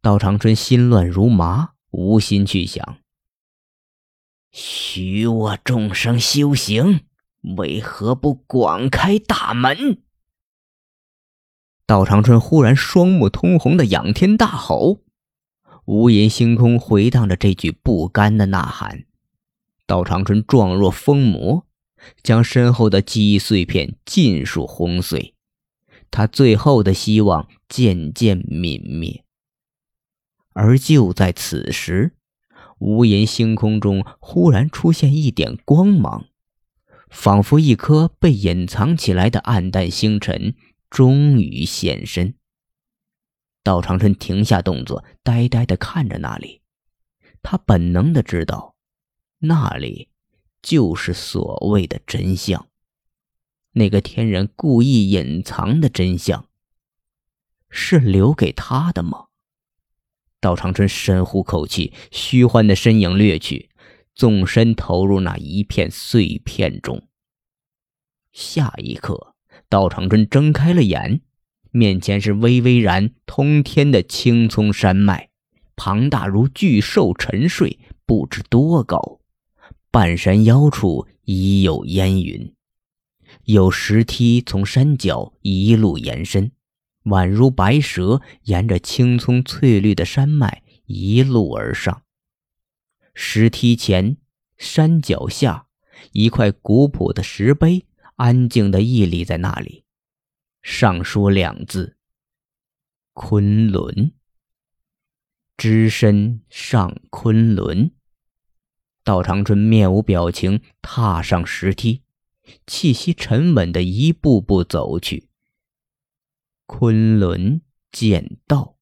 道长春心乱如麻，无心去想。许我众生修行，为何不广开大门？道长春忽然双目通红的仰天大吼，无垠星空回荡着这句不甘的呐喊。道长春状若疯魔，将身后的记忆碎片尽数轰碎，他最后的希望渐渐泯灭。而就在此时，无垠星空中忽然出现一点光芒，仿佛一颗被隐藏起来的暗淡星辰终于现身。道长春停下动作，呆呆地看着那里，他本能的知道。那里，就是所谓的真相。那个天人故意隐藏的真相，是留给他的吗？道长春深呼口气，虚幻的身影掠去，纵身投入那一片碎片中。下一刻，道长春睁开了眼，面前是巍巍然通天的青葱山脉，庞大如巨兽沉睡，不知多高。半山腰处已有烟云，有石梯从山脚一路延伸，宛如白蛇沿着青葱翠绿的山脉一路而上。石梯前、山脚下，一块古朴的石碑安静地屹立在那里，上书两字：“昆仑。”只身上昆仑。道长春面无表情，踏上石梯，气息沉稳的一步步走去。昆仑剑道。